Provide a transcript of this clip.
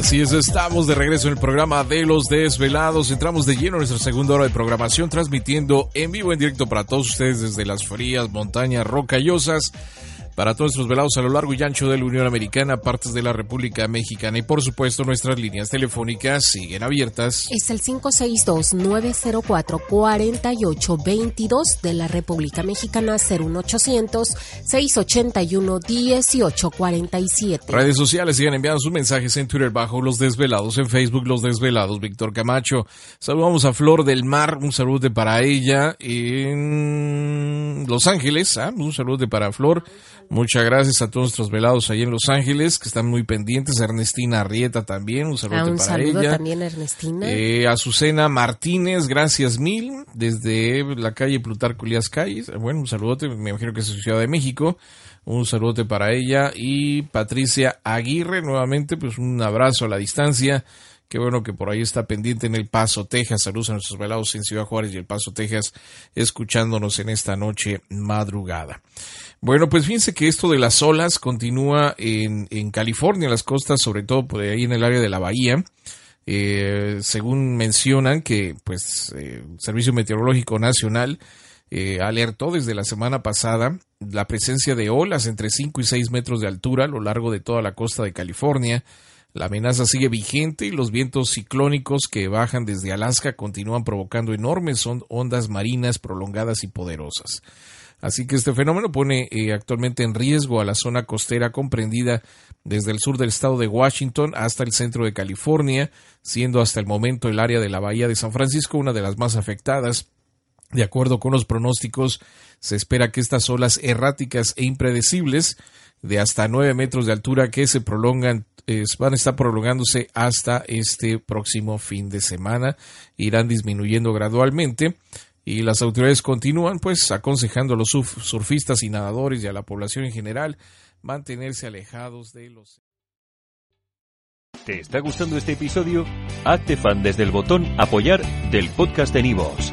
Así es, estamos de regreso en el programa de los desvelados. Entramos de lleno en nuestra segunda hora de programación, transmitiendo en vivo, en directo para todos ustedes desde las frías montañas rocallosas para todos nuestros velados a lo largo y ancho de la Unión Americana, partes de la República Mexicana y por supuesto nuestras líneas telefónicas siguen abiertas. Es el 562-904-4822 de la República Mexicana 01800-681-1847. Redes sociales siguen enviando sus mensajes en Twitter bajo Los Desvelados, en Facebook Los Desvelados, Víctor Camacho. Saludamos a Flor del Mar, un saludo para ella en Los Ángeles, ¿ah? un saludo para Flor. Muchas gracias a todos nuestros velados ahí en Los Ángeles, que están muy pendientes. Ernestina Arrieta también, un saludo Ah, un para saludo ella. también a Ernestina. Eh, Azucena Martínez, gracias mil, desde la calle Plutarco Elías Calles. Bueno, un saludote, me imagino que es Ciudad de México. Un saludote para ella. Y Patricia Aguirre, nuevamente, pues un abrazo a la distancia. Qué bueno que por ahí está pendiente en El Paso, Texas. Saludos a nuestros velados en Ciudad Juárez y El Paso, Texas, escuchándonos en esta noche madrugada. Bueno, pues fíjense que esto de las olas continúa en, en California, en las costas, sobre todo por ahí en el área de la bahía. Eh, según mencionan que pues eh, Servicio Meteorológico Nacional eh, alertó desde la semana pasada la presencia de olas entre 5 y 6 metros de altura a lo largo de toda la costa de California. La amenaza sigue vigente y los vientos ciclónicos que bajan desde Alaska continúan provocando enormes on- ondas marinas prolongadas y poderosas. Así que este fenómeno pone eh, actualmente en riesgo a la zona costera comprendida desde el sur del estado de Washington hasta el centro de California, siendo hasta el momento el área de la bahía de San Francisco una de las más afectadas. De acuerdo con los pronósticos, se espera que estas olas erráticas e impredecibles de hasta 9 metros de altura que se prolongan van a estar prolongándose hasta este próximo fin de semana, irán disminuyendo gradualmente y las autoridades continúan pues aconsejando a los surf- surfistas y nadadores y a la población en general mantenerse alejados de los ¿Te está gustando este episodio? Hazte fan desde el botón Apoyar del podcast de Nivos.